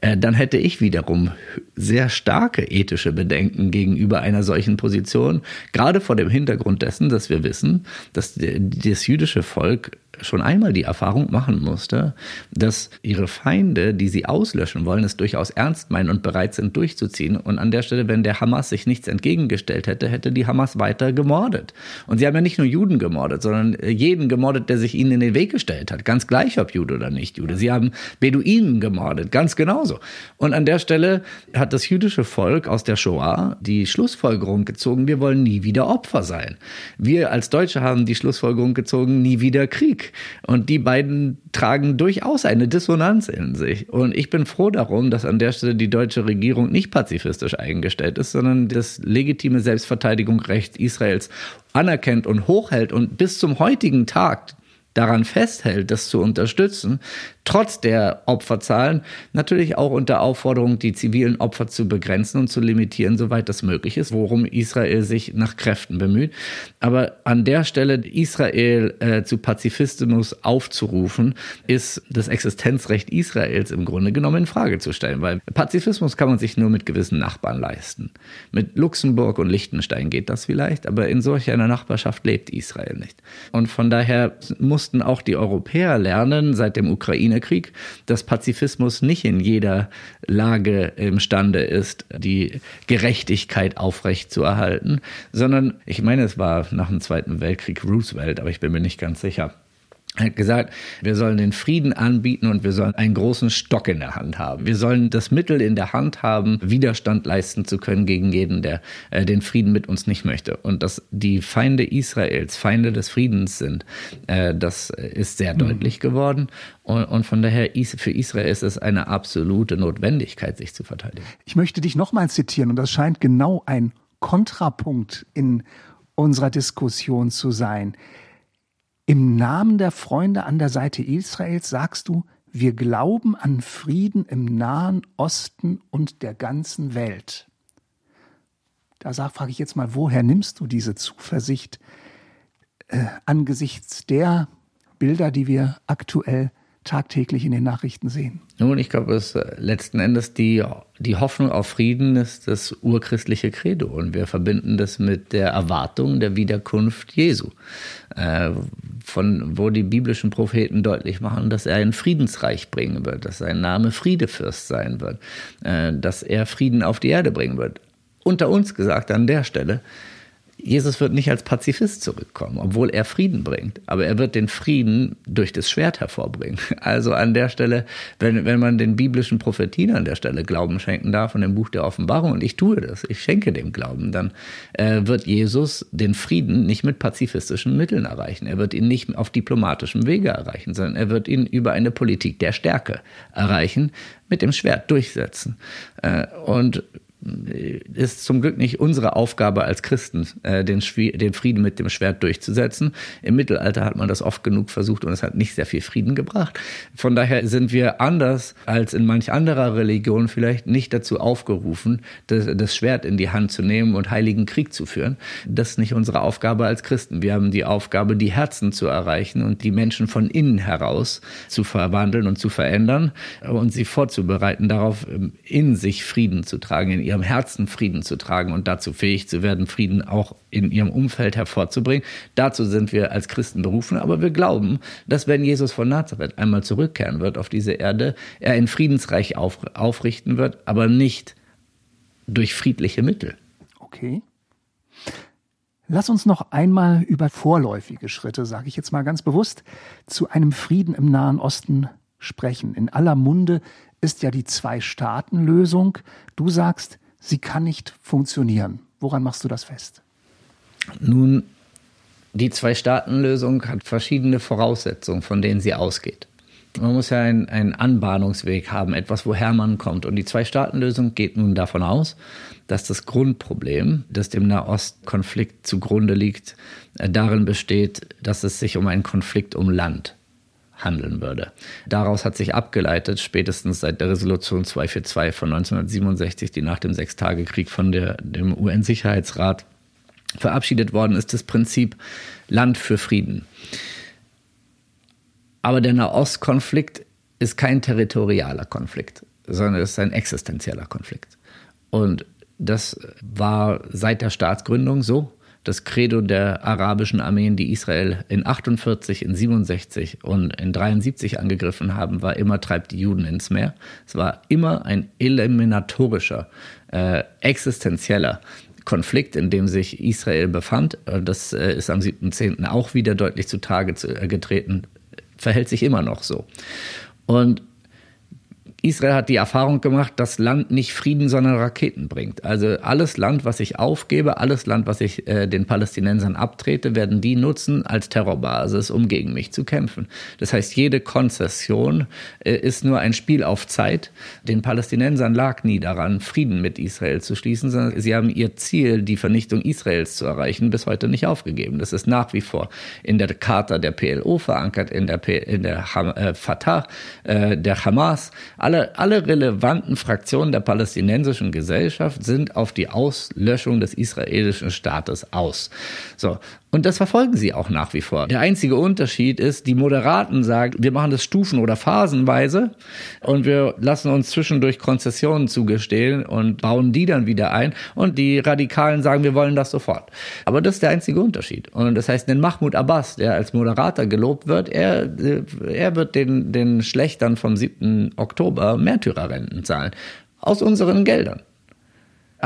dann hätte ich wiederum sehr starke ethische Bedenken gegenüber einer solchen Position, gerade vor dem Hintergrund dessen, dass wir wissen, dass das jüdische Volk schon einmal die Erfahrung machen musste, dass ihre Feinde, die sie auslöschen wollen, es durchaus ernst meinen und bereit sind durchzuziehen. Und an der Stelle, wenn der Hamas sich nichts entgegengestellt hätte, hätte die Hamas weiter gemordet. Und sie haben ja nicht nur Juden gemordet, sondern jeden gemordet, der sich ihnen in den Weg gestellt hat. Ganz gleich, ob Jude oder nicht Jude. Sie haben Beduinen gemordet, ganz genauso. Und an der Stelle hat das jüdische Volk aus der Shoah die Schlussfolgerung gezogen, wir wollen nie wieder Opfer sein. Wir als Deutsche haben die Schlussfolgerung gezogen, nie wieder Krieg. Und die beiden tragen durchaus eine Dissonanz in sich. Und ich bin froh darum, dass an der Stelle die deutsche Regierung nicht pazifistisch eingestellt ist, sondern das legitime Selbstverteidigungsrecht Israels anerkennt und hochhält und bis zum heutigen Tag daran festhält, das zu unterstützen, trotz der Opferzahlen, natürlich auch unter Aufforderung, die zivilen Opfer zu begrenzen und zu limitieren, soweit das möglich ist, worum Israel sich nach Kräften bemüht. Aber an der Stelle Israel äh, zu Pazifismus aufzurufen, ist das Existenzrecht Israels im Grunde genommen in Frage zu stellen, weil Pazifismus kann man sich nur mit gewissen Nachbarn leisten. Mit Luxemburg und Liechtenstein geht das vielleicht, aber in solch einer Nachbarschaft lebt Israel nicht. Und von daher mussten auch die Europäer lernen, seit dem Ukraine Ukraine-Krieg, dass Pazifismus nicht in jeder Lage imstande ist, die Gerechtigkeit aufrechtzuerhalten, sondern ich meine, es war nach dem Zweiten Weltkrieg Roosevelt, aber ich bin mir nicht ganz sicher er hat gesagt, wir sollen den Frieden anbieten und wir sollen einen großen Stock in der Hand haben. Wir sollen das Mittel in der Hand haben, Widerstand leisten zu können gegen jeden, der äh, den Frieden mit uns nicht möchte. Und dass die Feinde Israels Feinde des Friedens sind, äh, das ist sehr mhm. deutlich geworden. Und, und, von daher, für Israel ist es eine absolute Notwendigkeit, sich zu verteidigen. Ich möchte dich nochmal zitieren und das scheint genau ein Kontrapunkt in unserer Diskussion zu sein. Im Namen der Freunde an der Seite Israels sagst du, wir glauben an Frieden im Nahen Osten und der ganzen Welt. Da frage ich jetzt mal, woher nimmst du diese Zuversicht äh, angesichts der Bilder, die wir aktuell tagtäglich in den Nachrichten sehen? Nun, ich glaube, es äh, letzten Endes die, die Hoffnung auf Frieden ist das urchristliche Credo. Und wir verbinden das mit der Erwartung der Wiederkunft Jesu. Äh, von wo die biblischen Propheten deutlich machen, dass er ein Friedensreich bringen wird, dass sein Name Friedefürst sein wird, äh, dass er Frieden auf die Erde bringen wird. Unter uns gesagt an der Stelle, Jesus wird nicht als Pazifist zurückkommen, obwohl er Frieden bringt. Aber er wird den Frieden durch das Schwert hervorbringen. Also an der Stelle, wenn, wenn man den biblischen Prophetien an der Stelle Glauben schenken darf und dem Buch der Offenbarung, und ich tue das, ich schenke dem Glauben, dann äh, wird Jesus den Frieden nicht mit pazifistischen Mitteln erreichen. Er wird ihn nicht auf diplomatischem Wege erreichen, sondern er wird ihn über eine Politik der Stärke erreichen, mit dem Schwert durchsetzen. Äh, und ist zum Glück nicht unsere Aufgabe als Christen, äh, den, den, Frieden mit dem Schwert durchzusetzen. Im Mittelalter hat man das oft genug versucht und es hat nicht sehr viel Frieden gebracht. Von daher sind wir anders als in manch anderer Religion vielleicht nicht dazu aufgerufen, das, das Schwert in die Hand zu nehmen und heiligen Krieg zu führen. Das ist nicht unsere Aufgabe als Christen. Wir haben die Aufgabe, die Herzen zu erreichen und die Menschen von innen heraus zu verwandeln und zu verändern und sie vorzubereiten, darauf in sich Frieden zu tragen, in ihrem Herzen Frieden zu tragen und dazu fähig zu werden, Frieden auch in ihrem Umfeld hervorzubringen. Dazu sind wir als Christen berufen, aber wir glauben, dass wenn Jesus von Nazareth einmal zurückkehren wird auf diese Erde, er ein Friedensreich auf, aufrichten wird, aber nicht durch friedliche Mittel. Okay. Lass uns noch einmal über vorläufige Schritte, sage ich jetzt mal ganz bewusst, zu einem Frieden im Nahen Osten sprechen. In aller Munde ist ja die Zwei-Staaten-Lösung. Du sagst, sie kann nicht funktionieren. Woran machst du das fest? Nun, die Zwei-Staaten-Lösung hat verschiedene Voraussetzungen, von denen sie ausgeht. Man muss ja einen, Anbahnungsweg haben, etwas, woher man kommt. Und die Zwei-Staaten-Lösung geht nun davon aus, dass das Grundproblem, das dem Nahostkonflikt zugrunde liegt, äh, darin besteht, dass es sich um einen Konflikt um Land handeln würde. Daraus hat sich abgeleitet, spätestens seit der Resolution 242 von 1967, die nach dem Sechstagekrieg von der, dem UN-Sicherheitsrat verabschiedet worden ist, das Prinzip Land für Frieden. Aber der Nahostkonflikt ist kein territorialer Konflikt, sondern es ist ein existenzieller Konflikt. Und das war seit der Staatsgründung so. Das Credo der arabischen Armeen, die Israel in 48, in 67 und in 73 angegriffen haben, war immer treibt die Juden ins Meer. Es war immer ein eliminatorischer, äh, existenzieller Konflikt, in dem sich Israel befand. Das äh, ist am 7.10. auch wieder deutlich zutage äh, getreten, verhält sich immer noch so. Und Israel hat die Erfahrung gemacht, dass Land nicht Frieden, sondern Raketen bringt. Also alles Land, was ich aufgebe, alles Land, was ich äh, den Palästinensern abtrete, werden die nutzen als Terrorbasis, um gegen mich zu kämpfen. Das heißt, jede Konzession äh, ist nur ein Spiel auf Zeit. Den Palästinensern lag nie daran, Frieden mit Israel zu schließen, sondern sie haben ihr Ziel, die Vernichtung Israels zu erreichen, bis heute nicht aufgegeben. Das ist nach wie vor in der Charta der PLO verankert, in der, P in der äh, Fatah, äh, der Hamas. Alle alle, relevanten Fraktionen der palästinensischen Gesellschaft sind auf die Auslöschung des israelischen Staates aus. So. Und das verfolgen sie auch nach wie vor. Der einzige Unterschied ist, die Moderaten sagen, wir machen das stufen- oder phasenweise und wir lassen uns zwischendurch Konzessionen zugestehen und bauen die dann wieder ein. Und die Radikalen sagen, wir wollen das sofort. Aber das ist der einzige Unterschied. Und das heißt, den Mahmoud Abbas, der als Moderator gelobt wird, er, er wird den, den Schlechtern vom 7. Oktober Märtyrerrenten zahlen. Aus unseren Geldern.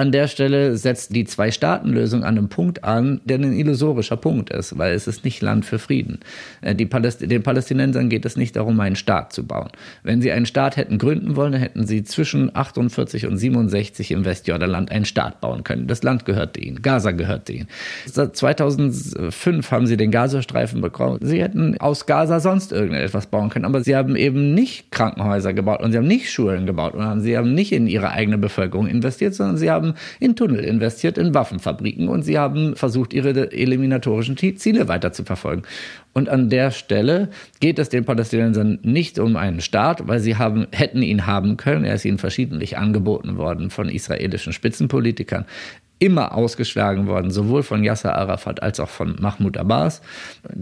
An der Stelle setzt die Zwei-Staaten-Lösung an einem Punkt an, der ein illusorischer Punkt ist, weil es ist nicht Land für Frieden. Äh, die Paläst den Palästinensern geht es nicht darum, einen Staat zu bauen. Wenn sie einen Staat hätten gründen wollen, dann hätten sie zwischen 48 und 67 im Westjordanland einen Staat bauen können. Das Land gehörte ihnen, Gaza gehörte ihnen. Seit 2005 haben sie den Gazastreifen bekommen. Sie hätten aus Gaza sonst irgendetwas bauen können, aber sie haben eben nicht Krankenhäuser gebaut und sie haben nicht Schulen gebaut und sie haben nicht in ihre eigene Bevölkerung investiert, sondern sie haben haben in Tunnel investiert, in Waffenfabriken und sie haben versucht, ihre eliminatorischen Ziele weiter zu verfolgen. Und an der Stelle geht es den Palästinensern nicht um einen Staat, weil sie haben, hätten ihn haben können. Er ist ihnen verschiedentlich angeboten worden von israelischen Spitzenpolitikern immer ausgeschlagen worden, sowohl von Yasser Arafat als auch von Mahmoud Abbas.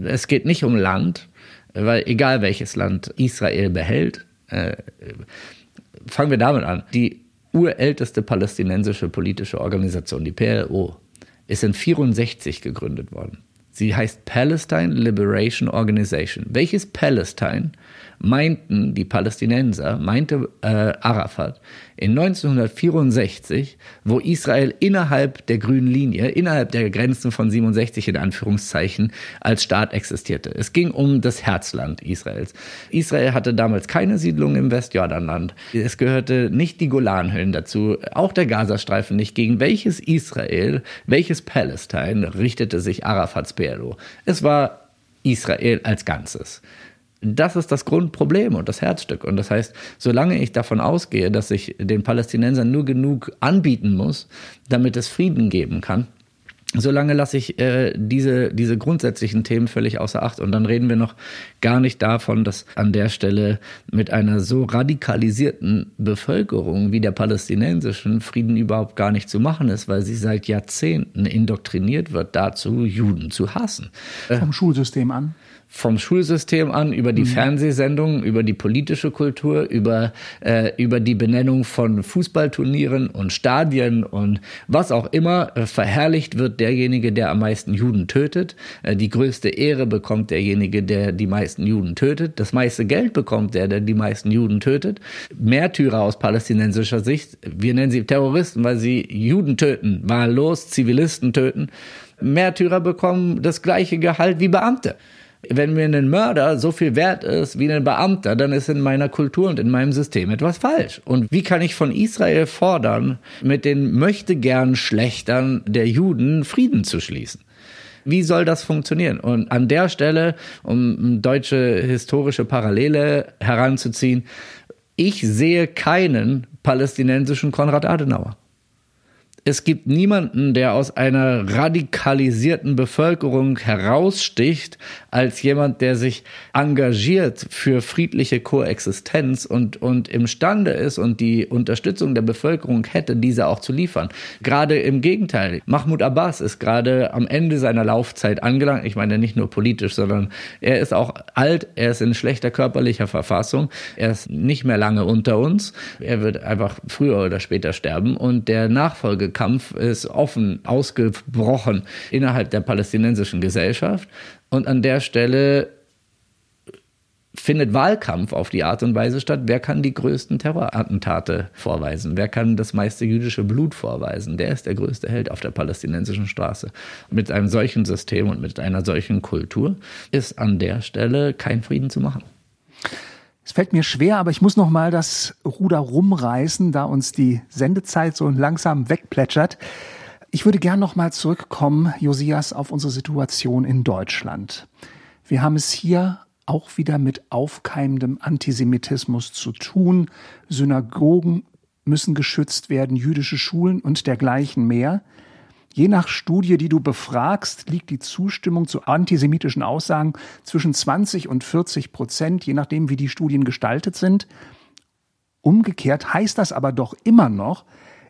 Es geht nicht um Land, weil egal welches Land Israel behält, äh, fangen wir damit an. Die urälteste palästinensische politische Organisation, die PLO, ist in 64 gegründet worden. Sie heißt Palestine Liberation Organization. Welches Palestine meinten die Palästinenser, meinte äh, Arafat in 1964, wo Israel innerhalb der grünen Linie, innerhalb der Grenzen von 67 in Anführungszeichen, als Staat existierte. Es ging um das Herzland Israels. Israel hatte damals keine Siedlung im Westjordanland. Es gehörte nicht die Golanhöhen dazu, auch der Gazastreifen nicht. Gegen welches Israel, welches Palästina richtete sich Arafats PLO? Es war Israel als Ganzes. Das ist das Grundproblem und das Herzstück. Und das heißt, solange ich davon ausgehe, dass ich den Palästinensern nur genug anbieten muss, damit es Frieden geben kann, solange lasse ich äh, diese, diese grundsätzlichen Themen völlig außer Acht. Und dann reden wir noch gar nicht davon, dass an der Stelle mit einer so radikalisierten Bevölkerung wie der palästinensischen Frieden überhaupt gar nicht zu machen ist, weil sie seit Jahrzehnten indoktriniert wird dazu, Juden zu hassen. Vom Schulsystem an? Vom Schulsystem an, über die mhm. Fernsehsendungen, über die politische Kultur, über, äh, über die Benennung von Fußballturnieren und Stadien und was auch immer, äh, verherrlicht wird derjenige, der am meisten Juden tötet. Äh, die größte Ehre bekommt derjenige, der die meisten Juden tötet. Das meiste Geld bekommt der, der die meisten Juden tötet. Märtyrer aus palästinensischer Sicht, wir nennen sie Terroristen, weil sie Juden töten, wahllos Zivilisten töten. Märtyrer bekommen das gleiche Gehalt wie Beamte. Wenn mir ein Mörder so viel wert ist wie ein Beamter, dann ist in meiner Kultur und in meinem System etwas falsch. Und wie kann ich von Israel fordern, mit den möchte gern Schlechtern der Juden Frieden zu schließen? Wie soll das funktionieren? Und an der Stelle, um deutsche historische Parallele heranzuziehen, ich sehe keinen palästinensischen Konrad Adenauer. Es gibt niemanden, der aus einer radikalisierten Bevölkerung heraussticht, als jemand, der sich engagiert für friedliche Koexistenz und, und imstande ist und die Unterstützung der Bevölkerung hätte, diese auch zu liefern. Gerade im Gegenteil. Mahmoud Abbas ist gerade am Ende seiner Laufzeit angelangt. Ich meine nicht nur politisch, sondern er ist auch alt, er ist in schlechter körperlicher Verfassung, er ist nicht mehr lange unter uns. Er wird einfach früher oder später sterben und der Nachfolge Kampf ist offen ausgebrochen innerhalb der palästinensischen Gesellschaft. Und an der Stelle findet Wahlkampf auf die Art und Weise statt, wer kann die größten Terrorattentate vorweisen, wer kann das meiste jüdische Blut vorweisen, der ist der größte Held auf der palästinensischen Straße. Mit einem solchen System und mit einer solchen Kultur ist an der Stelle kein Frieden zu machen. Es fällt mir schwer, aber ich muss noch mal das Ruder rumreißen, da uns die Sendezeit so langsam wegplätschert. Ich würde gern noch mal zurückkommen, Josias, auf unsere Situation in Deutschland. Wir haben es hier auch wieder mit aufkeimendem Antisemitismus zu tun. Synagogen müssen geschützt werden, jüdische Schulen und dergleichen mehr. Je nach Studie, die du befragst, liegt die Zustimmung zu antisemitischen Aussagen zwischen 20 und 40 Prozent, je nachdem, wie die Studien gestaltet sind. Umgekehrt heißt das aber doch immer noch,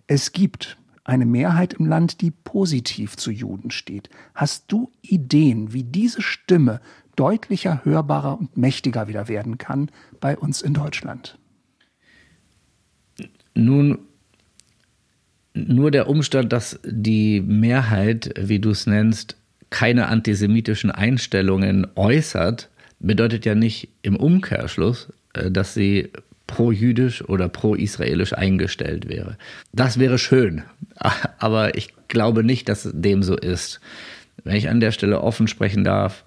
es gibt eine Mehrheit im Land, die positiv zu Juden steht. Hast du Ideen, wie diese Stimme deutlicher, hörbarer und mächtiger wieder werden kann bei uns in Deutschland? Nun nur der Umstand, dass die Mehrheit, wie du es nennst, keine antisemitischen Einstellungen äußert, bedeutet ja nicht im Umkehrschluss, äh, dass sie pro-jüdisch oder pro-israelisch eingestellt wäre. Das wäre schön, aber ich glaube nicht, dass dem so ist. Wenn ich an der Stelle offen sprechen darf,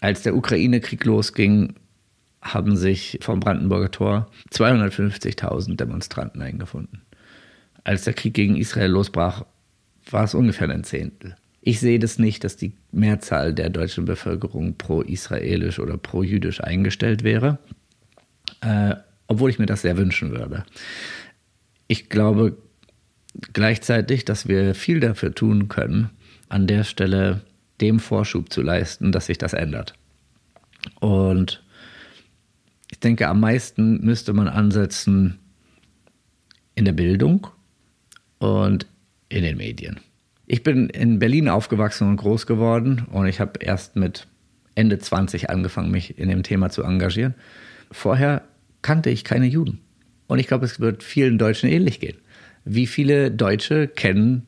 als der Ukraine-Krieg losging, haben sich vom Brandenburger Tor 250.000 Demonstranten eingefunden als der Krieg gegen Israel losbrach, war es ungefähr ein Zehntel. Ich sehe das nicht, dass die Mehrzahl der deutschen Bevölkerung pro-israelisch oder pro-jüdisch eingestellt wäre, äh, obwohl ich mir das sehr wünschen würde. Ich glaube gleichzeitig, dass wir viel dafür tun können, an der Stelle dem Vorschub zu leisten, dass sich das ändert. Und ich denke, am meisten müsste man ansetzen in der Bildung und in den Medien. Ich bin in Berlin aufgewachsen und groß geworden und ich habe erst mit Ende 20 angefangen, mich in dem Thema zu engagieren. Vorher kannte ich keine Juden. Und ich glaube, es wird vielen Deutschen ähnlich gehen. Wie viele Deutsche kennen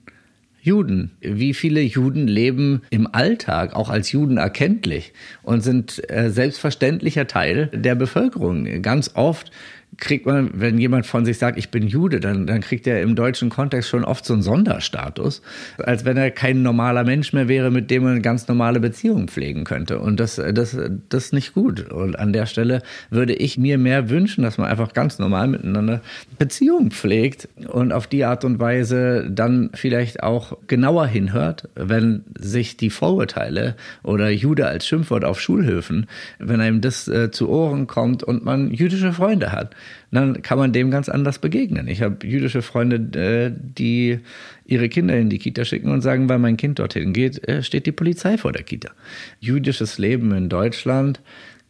Juden? Wie viele Juden leben im Alltag auch als Juden erkenntlich und sind äh, selbstverständlicher Teil der Bevölkerung? Ganz oft kriegt man, wenn jemand von sich sagt, ich bin Jude, dann, dann kriegt er im deutschen Kontext schon oft so einen Sonderstatus, als wenn er kein normaler Mensch mehr wäre, mit dem man eine ganz normale Beziehungen pflegen könnte. Und das, das, das ist nicht gut. Und an der Stelle würde ich mir mehr wünschen, dass man einfach ganz normal miteinander Beziehungen pflegt und auf die Art und Weise dann vielleicht auch genauer hinhört, wenn sich die Vorurteile oder Jude als Schimpfwort auf Schulhöfen, wenn einem das äh, zu Ohren kommt und man jüdische Freunde hat dann kann man dem ganz anders begegnen. Ich habe jüdische Freunde, äh, die ihre Kinder in die Kita schicken und sagen, weil mein Kind dorthin geht, äh, steht die Polizei vor der Kita. Jüdisches Leben in Deutschland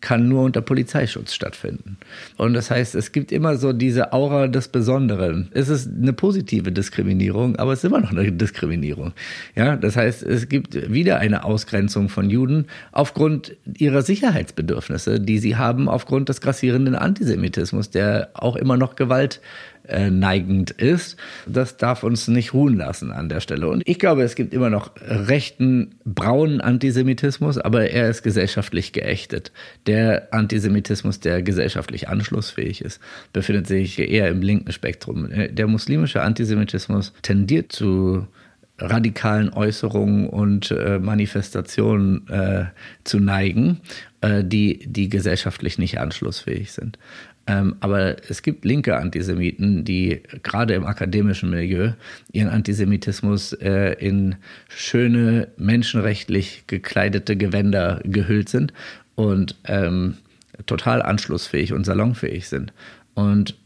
kann nur unter Polizeischutz stattfinden. Und das heißt, es gibt immer so diese Aura des Besonderen. Es ist eine positive Diskriminierung, aber es ist immer noch eine Diskriminierung. Ja, das heißt, es gibt wieder eine Ausgrenzung von Juden aufgrund ihrer Sicherheitsbedürfnisse, die sie haben aufgrund des grassierenden Antisemitismus, der auch immer noch Gewalt neigend ist. Das darf uns nicht ruhen lassen an der Stelle. Und ich glaube, es gibt immer noch rechten, braunen Antisemitismus, aber er ist gesellschaftlich geächtet. Der Antisemitismus, der gesellschaftlich anschlussfähig ist, befindet sich eher im linken Spektrum. Der muslimische Antisemitismus tendiert zu radikalen Äußerungen und äh, Manifestationen äh, zu neigen, äh, die, die gesellschaftlich nicht anschlussfähig sind. Ähm, aber es gibt linke Antisemiten, die gerade im akademischen Milieu ihren Antisemitismus äh, in schöne, menschenrechtlich gekleidete Gewänder gehüllt sind und ähm, total anschlussfähig und salonfähig sind. Und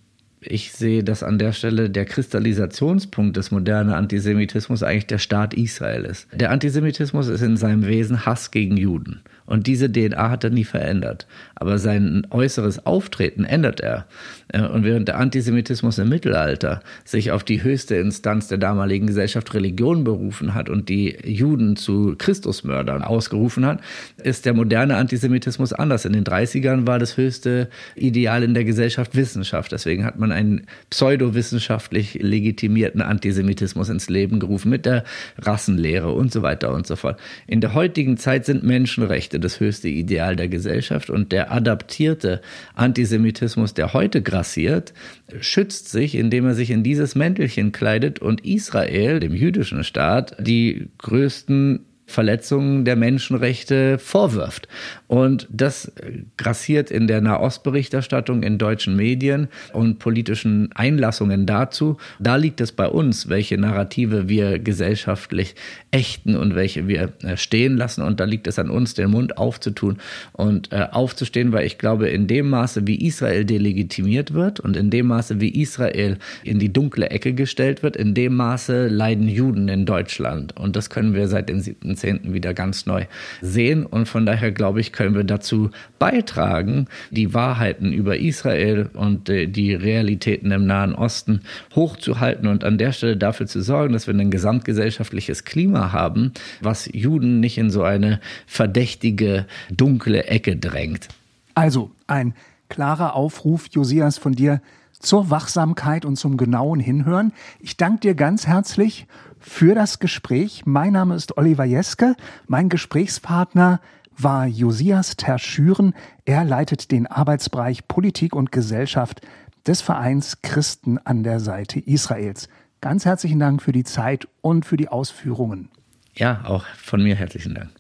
ich sehe, dass an der Stelle der Kristallisationspunkt des modernen Antisemitismus eigentlich der Staat Israel ist. Der Antisemitismus ist in seinem Wesen Hass gegen Juden. Und diese DNA hat er nie verändert. Aber sein äußeres Auftreten ändert er. Äh, und während der Antisemitismus im Mittelalter sich auf die höchste Instanz der damaligen Gesellschaft Religion berufen hat und die Juden zu Christusmördern ausgerufen hat, ist der moderne Antisemitismus anders. In den 30ern war das höchste Ideal in der Gesellschaft Wissenschaft. Deswegen hat man einen pseudowissenschaftlich legitimierten Antisemitismus ins Leben gerufen mit der Rassenlehre und so weiter und so fort. In der heutigen Zeit sind Menschenrechte das höchste Ideal der Gesellschaft. Und der adaptierte Antisemitismus, der heute grassiert, schützt sich, indem er sich in dieses Mäntelchen kleidet und Israel, dem jüdischen Staat, die größten Verletzungen der Menschenrechte vorwirft. Und das grassiert in der Nahostberichterstattung in deutschen Medien und politischen Einlassungen dazu. Da liegt es bei uns, welche Narrative wir gesellschaftlich ächten und welche wir äh, stehen lassen. Und da liegt es an uns, den Mund aufzutun und äh, aufzustehen, weil ich glaube, in dem Maße, wie Israel delegitimiert wird und in dem Maße, wie Israel in die dunkle Ecke gestellt wird, in dem Maße leiden Juden in Deutschland. Und das können wir seit dem 7.10. wieder ganz neu sehen. Und von daher glaube ich, können wir dazu beitragen, die Wahrheiten über Israel und äh, die Realitäten im Nahen Osten hochzuhalten und an der Stelle dafür zu sorgen, dass wir ein gesamtgesellschaftliches Klima haben, was Juden nicht in so eine verdächtige, dunkle Ecke drängt. Also ein klarer Aufruf, Josias, von dir zur Wachsamkeit und zum genauen Hinhören. Ich danke dir ganz herzlich für das Gespräch. Mein Name ist Oliver Jeske. Mein Gesprächspartner war Josias Terschüren. Er leitet den Arbeitsbereich Politik und Gesellschaft des Vereins Christen an der Seite Israels. Ganz herzlichen Dank für die Zeit und für die Ausführungen. Ja, auch von mir herzlichen Dank.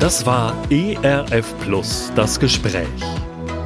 Das war ERF Plus, das Gespräch.